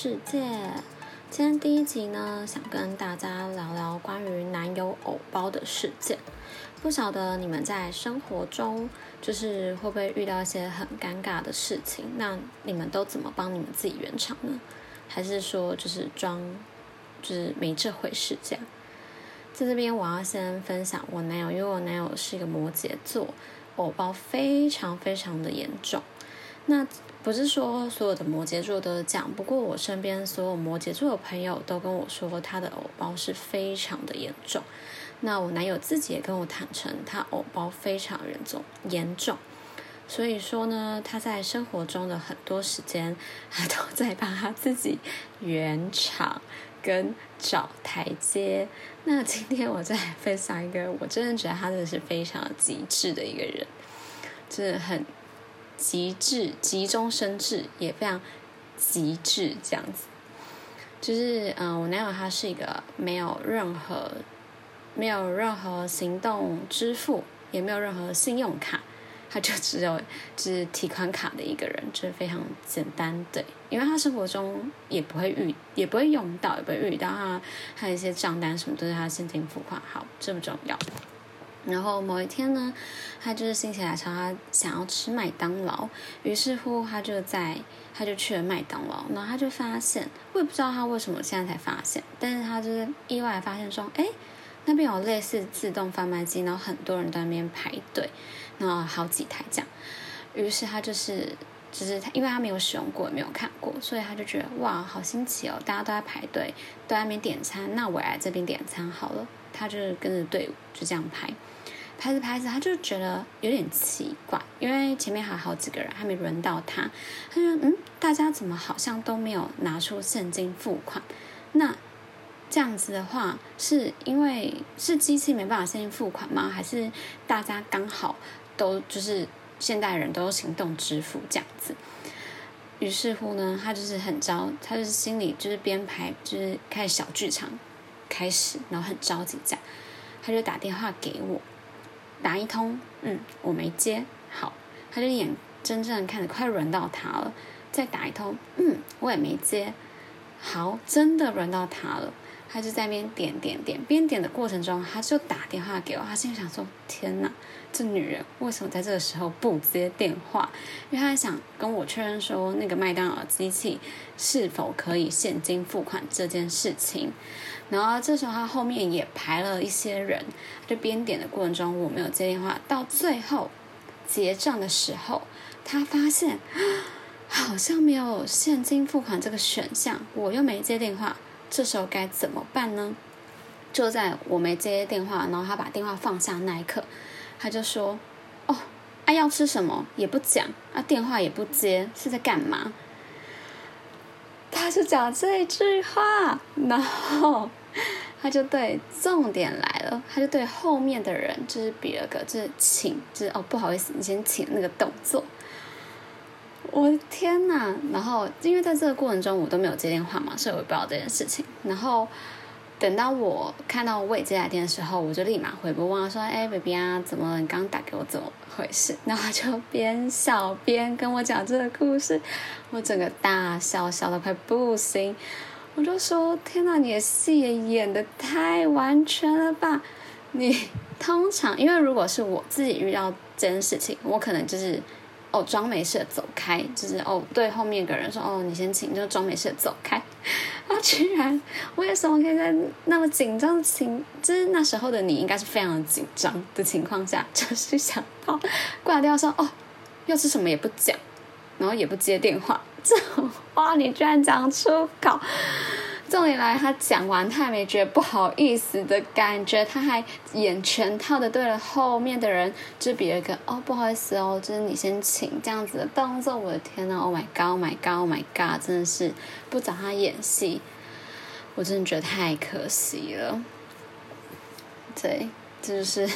世界。今天第一集呢，想跟大家聊聊关于男友偶包的事件。不晓得你们在生活中，就是会不会遇到一些很尴尬的事情？那你们都怎么帮你们自己圆场呢？还是说就是装，就是没这回事这样？在这边我要先分享我男友，因为我男友是一个摩羯座，偶包非常非常的严重。那不是说所有的摩羯座都是这样，不过我身边所有摩羯座的朋友都跟我说，他的偶包是非常的严重。那我男友自己也跟我坦诚，他偶包非常严重，严重。所以说呢，他在生活中的很多时间，他都在帮他自己圆场跟找台阶。那今天我再分享一个，我真的觉得他真的是非常极致的一个人，真的很。极致，急中生智，也非常极致，这样子。就是，嗯，我男友他是一个没有任何、没有任何行动支付，也没有任何信用卡，他就只有就是提款卡的一个人，就是非常简单对。因为他生活中也不会遇，也不会用到，也不会遇到他，还有一些账单什么都是他现金付款，好，这么重要。然后某一天呢，他就是心血来潮，他想要吃麦当劳，于是乎他就在他就去了麦当劳，然后他就发现，我也不知道他为什么现在才发现，但是他就是意外发现说，哎，那边有类似自动贩卖机，然后很多人在那边排队，然后好几台这样，于是他就是就是他，因为他没有使用过，也没有看过，所以他就觉得哇，好新奇哦，大家都在排队，都在那边点餐，那我来这边点餐好了，他就跟着队伍就这样排。拍着拍着，他就觉得有点奇怪，因为前面还有好几个人还没轮到他。他说：“嗯，大家怎么好像都没有拿出现金付款？那这样子的话，是因为是机器没办法现金付款吗？还是大家刚好都就是现代人都行动支付这样子？”于是乎呢，他就是很着，他就是心里就是编排，就是开始小剧场开始，然后很着急这样，他就打电话给我。打一通，嗯，我没接，好，他就眼睁睁看着快轮到他了，再打一通，嗯，我也没接，好，真的轮到他了，他就在那边点点点，边点的过程中，他就打电话给我，他心里想说，天哪，这女人为什么在这个时候不接电话？因为他想跟我确认说，那个麦当劳机器是否可以现金付款这件事情。然后这时候他后面也排了一些人，就边点的过程中我没有接电话，到最后结账的时候，他发现好像没有现金付款这个选项，我又没接电话，这时候该怎么办呢？就在我没接电话，然后他把电话放下那一刻，他就说：“哦，啊要吃什么也不讲，啊电话也不接，是在干嘛？”他就讲这句话，然后。他就对重点来了，他就对后面的人就是比了个就是请，就是哦不好意思，你先请那个动作。我的天呐！然后因为在这个过程中我都没有接电话嘛，所以我不知道这件事情。然后等到我看到未接来电的时候，我就立马回拨问他说：“哎，baby 啊，怎么你刚打给我？怎么回事？”然后就边笑边跟我讲这个故事，我整个大笑笑的快不行。我就说：“天哪，你的戏也演的太完全了吧！你 通常，因为如果是我自己遇到这件事情，我可能就是哦装没事走开，就是哦对后面一个人说哦你先请，就装没事走开。他居然为什么可以在那么紧张的情，就是那时候的你应该是非常紧张的情况下，就是想到挂掉说哦又是什么也不讲，然后也不接电话。”这种话你居然讲出口！重点来，他讲完，他也没觉得不好意思的感觉，他还演全套的对了后面的人，就比了个哦不好意思哦，就是你先请这样子的动作。我的天呐 o h my God，Oh my God，Oh my God，真的是不找他演戏，我真的觉得太可惜了。对，这就是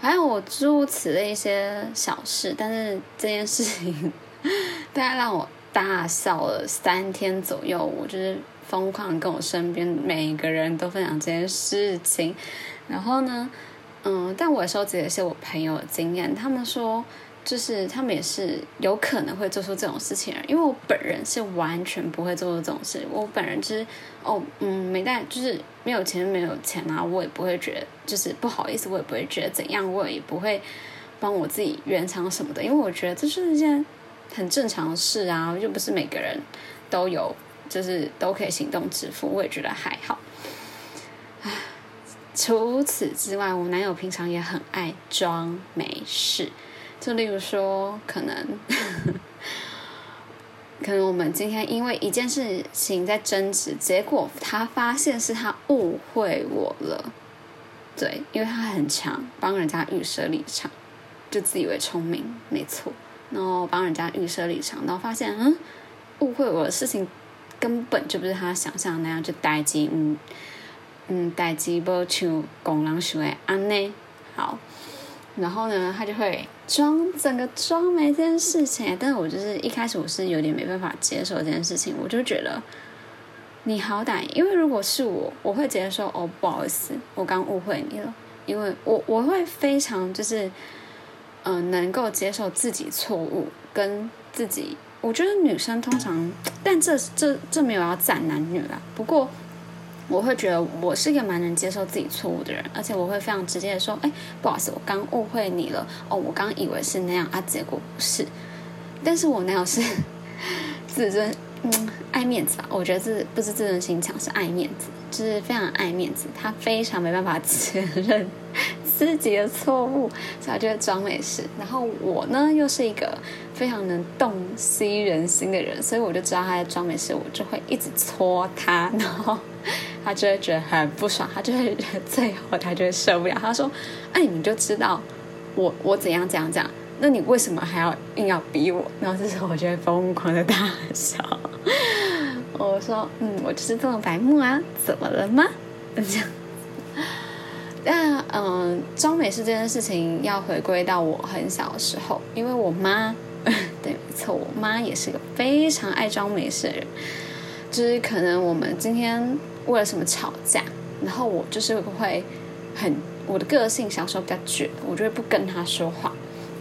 还有我诸如此类一些小事，但是这件事情，大家让我。大笑了三天左右，我就是疯狂跟我身边每个人都分享这件事情。然后呢，嗯，但我也收集了一些我朋友的经验，他们说就是他们也是有可能会做出这种事情，因为我本人是完全不会做出这种事。我本人就是哦，嗯，没带，就是没有钱，没有钱啊，我也不会觉得就是不好意思，我也不会觉得怎样，我也不会帮我自己圆场什么的，因为我觉得这是一件很正常的事啊，又不是每个人都有，就是都可以行动支付，我也觉得还好。除此之外，我男友平常也很爱装没事。就例如说，可能 可能我们今天因为一件事情在争执，结果他发现是他误会我了。对，因为他很强，帮人家预设立场，就自以为聪明，没错。然后帮人家预设立场，然后发现嗯，误会我的事情根本就不是他想象那样，就待机嗯。嗯，代志无像工人想的安呢。好，然后呢，他就会装整个装没这件事情。但是我就是一开始我是有点没办法接受这件事情，我就觉得你好歹，因为如果是我，我会直接说哦，不好意思，我刚误会你了。因为我我会非常就是嗯，能够接受自己错误跟自己。我觉得女生通常，但这这这没有要赞男女啦。不过。我会觉得我是一个蛮能接受自己错误的人，而且我会非常直接的说：“哎，不好意思，我刚误会你了。哦，我刚以为是那样啊，结果不是。但是我男友是 自尊，嗯，爱面子吧？我觉得这不是自尊心强，是爱面子，就是非常爱面子。他非常没办法 承认自己的错误，所以他就会装没事。然后我呢，又是一个非常能洞悉人心的人，所以我就知道他在装没事，我就会一直戳他，然后。他就会觉得很不爽，他就会最后他就会受不了。他说：“哎，你们就知道我我怎样怎样怎样，那你为什么还要硬要逼我？”然后这时候我就会疯狂的大笑。我说：“嗯，我就是这么白目啊，怎么了吗？”这样。那嗯，装美式这件事情要回归到我很小的时候，因为我妈，对，没错，我妈也是个非常爱装美式的人。就是可能我们今天为了什么吵架，然后我就是会很我的个性小时候比较倔，我就会不跟他说话，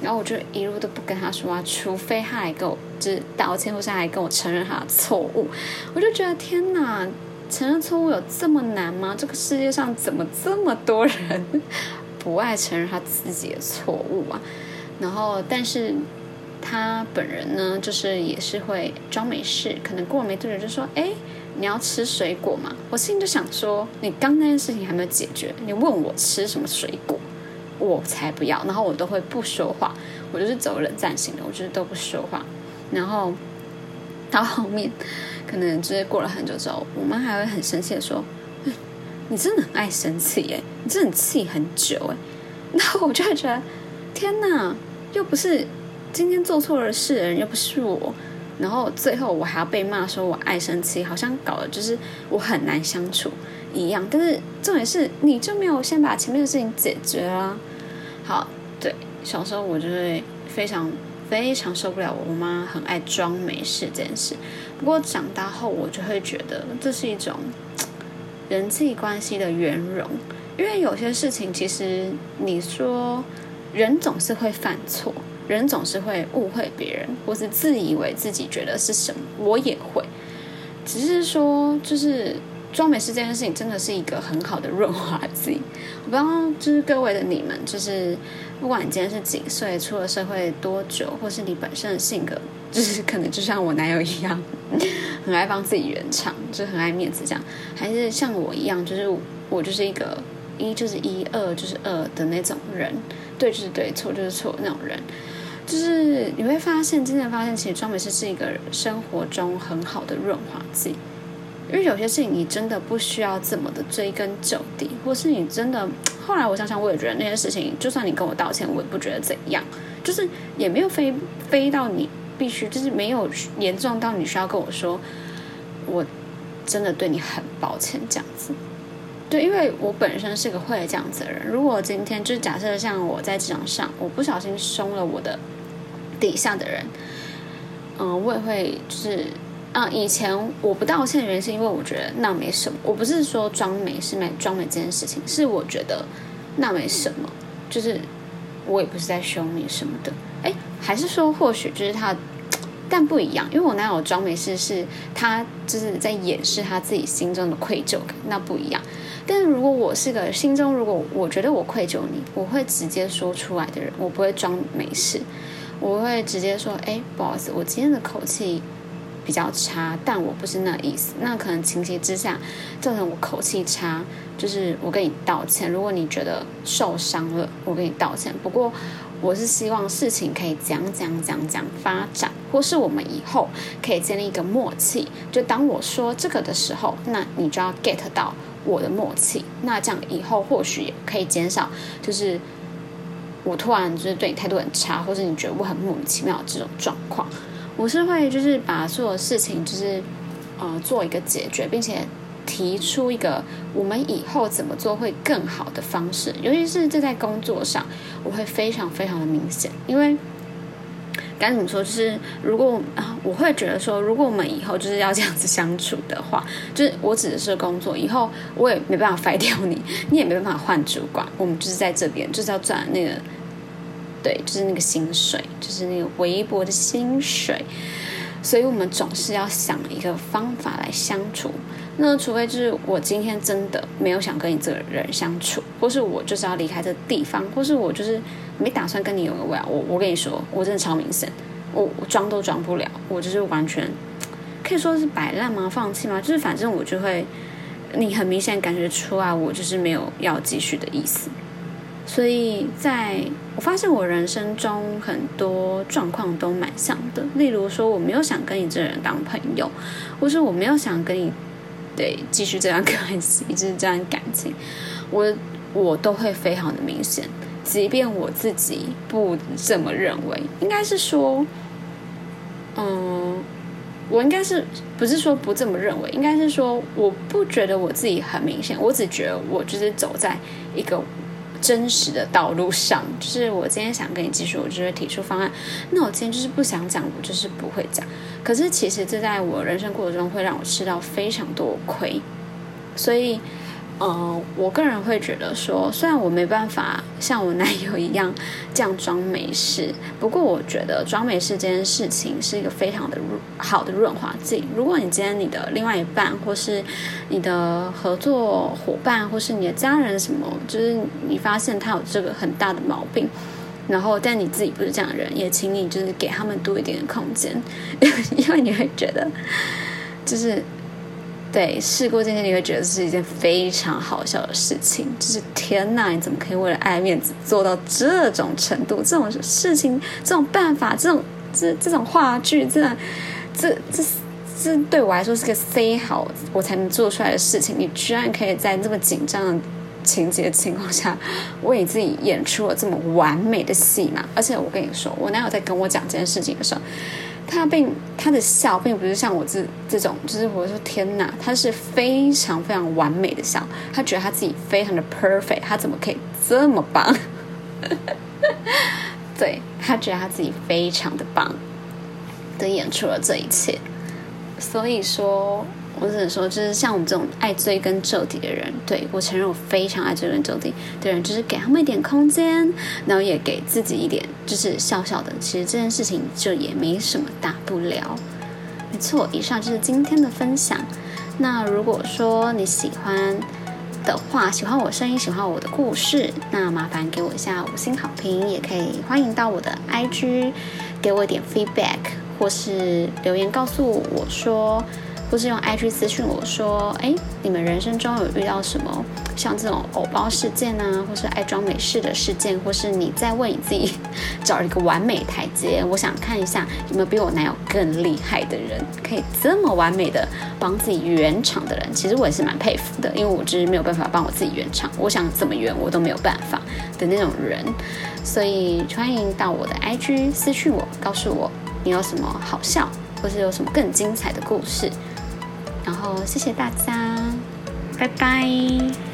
然后我就一路都不跟他说话，除非他来跟我就是道歉，或是来跟我承认他的错误，我就觉得天哪，承认错误有这么难吗？这个世界上怎么这么多人 不爱承认他自己的错误啊？然后但是。他本人呢，就是也是会装没事，可能过了没多久就说：“哎，你要吃水果吗？”我心里就想说：“你刚那件事情还没有解决，你问我吃什么水果，我才不要。”然后我都会不说话，我就是走冷战型的，我就是都不说话。然后到后面，可能就是过了很久之后，我妈还会很生气的说：“你真的很爱生气耶，你真的气很久哎。”然后我就会觉得：“天哪，又不是。”今天做错了事人又不是我，然后最后我还要被骂说我爱生气，好像搞的就是我很难相处一样。但是重点是，你就没有先把前面的事情解决啊？好，对，小时候我就会非常非常受不了我妈很爱装没事这件事。不过长大后，我就会觉得这是一种人际关系的圆融，因为有些事情其实你说人总是会犯错。人总是会误会别人，或是自以为自己觉得是什么，我也会。只是说，就是装美式这件事情，真的是一个很好的润滑剂。我不知道，就是各位的你们，就是不管你今天是几岁，出了社会多久，或是你本身的性格，就是可能就像我男友一样，很爱帮自己圆场，就很爱面子这样，还是像我一样，就是我就是一个一就是一，二就是二的那种人，对就是对，错就是错那种人。就是你会发现，渐渐发现，其实装美是是一个生活中很好的润滑剂。因为有些事情你真的不需要这么的追根究底，或是你真的后来我想想，我也觉得那些事情，就算你跟我道歉，我也不觉得怎样。就是也没有飞飞到你必须，就是没有严重到你需要跟我说，我真的对你很抱歉这样子。对，因为我本身是个会这样子的人。如果今天就是假设像我在职场上，我不小心凶了我的。底下的人，嗯，我也会就是，啊，以前我不道歉的原因是因为我觉得那没什么，我不是说装没是没装美这件事情，是我觉得那没什么，就是我也不是在凶你什么的。哎，还是说或许就是他，但不一样，因为我男友装没事，是他就是在掩饰他自己心中的愧疚感，那不一样。但是如果我是个心中如果我觉得我愧疚你，我会直接说出来的人，我不会装没事，我会直接说，哎，不好意思，我今天的口气比较差，但我不是那意思。那可能情急之下造成我口气差，就是我跟你道歉。如果你觉得受伤了，我跟你道歉。不过我是希望事情可以讲讲讲讲发展，或是我们以后可以建立一个默契。就当我说这个的时候，那你就要 get 到。我的默契，那这样以后或许也可以减少，就是我突然就是对你态度很差，或者你觉得我很莫名其妙这种状况。我是会就是把所有事情就是呃做一个解决，并且提出一个我们以后怎么做会更好的方式，尤其是这在工作上，我会非常非常的明显，因为。该怎么说？就是如果啊，我会觉得说，如果我们以后就是要这样子相处的话，就是我指的是工作，以后我也没办法废掉你，你也没办法换主管，我们就是在这边就是要赚那个，对，就是那个薪水，就是那个微薄的薪水，所以我们总是要想一个方法来相处。那除非就是我今天真的没有想跟你这个人相处，或是我就是要离开这个地方，或是我就是没打算跟你有个未来。我我跟你说，我真的超明显，我我装都装不了，我就是完全可以说是摆烂吗？放弃吗？就是反正我就会，你很明显感觉出来，我就是没有要继续的意思。所以在我发现我人生中很多状况都蛮像的，例如说我没有想跟你这人当朋友，或是我没有想跟你。对，继续这段关系，就是这段感情，我我都会非常的明显，即便我自己不这么认为，应该是说，嗯，我应该是不是说不这么认为，应该是说我不觉得我自己很明显，我只觉得我就是走在一个。真实的道路上，就是我今天想跟你继续，我就会提出方案。那我今天就是不想讲，我就是不会讲。可是其实这在我人生过程中会让我吃到非常多亏，所以。嗯，我个人会觉得说，虽然我没办法像我男友一样这样装没事，不过我觉得装没事这件事情是一个非常的好的润滑剂。如果你今天你的另外一半，或是你的合作伙伴，或是你的家人什么，就是你发现他有这个很大的毛病，然后但你自己不是这样的人，也请你就是给他们多一点的空间，因为你会觉得就是。对，事过境迁你会觉得是一件非常好笑的事情。就是天哪，你怎么可以为了爱面子做到这种程度？这种事情、这种办法、这种这这种话剧，这这这这对我来说是个 say 好我才能做出来的事情。你居然可以在这么紧张的情节情况下，为你自己演出了这么完美的戏嘛？而且我跟你说，我男友在跟我讲这件事情的时候。他并他的笑并不是像我这这种，就是我说天哪，他是非常非常完美的笑。他觉得他自己非常的 perfect，他怎么可以这么棒？对他觉得他自己非常的棒，的演出了这一切。所以说。我只能说，就是像我们这种爱追根究底的人，对我承认我非常爱追根究底的人，就是给他们一点空间，然后也给自己一点，就是笑笑的。其实这件事情就也没什么大不了。没错，以上就是今天的分享。那如果说你喜欢的话，喜欢我声音，喜欢我的故事，那麻烦给我一下五星好评，也可以欢迎到我的 IG 给我一点 feedback，或是留言告诉我说。或是用 IG 私讯我说，哎，你们人生中有遇到什么像这种偶包事件啊，或是爱装美式的事件，或是你在为你自己找一个完美台阶？我想看一下有没有比我男友更厉害的人，可以这么完美的帮自己圆场的人。其实我也是蛮佩服的，因为我就是没有办法帮我自己圆场，我想怎么圆我都没有办法的那种人。所以欢迎到我的 IG 私讯我，告诉我你有什么好笑，或是有什么更精彩的故事。然后谢谢大家，拜拜。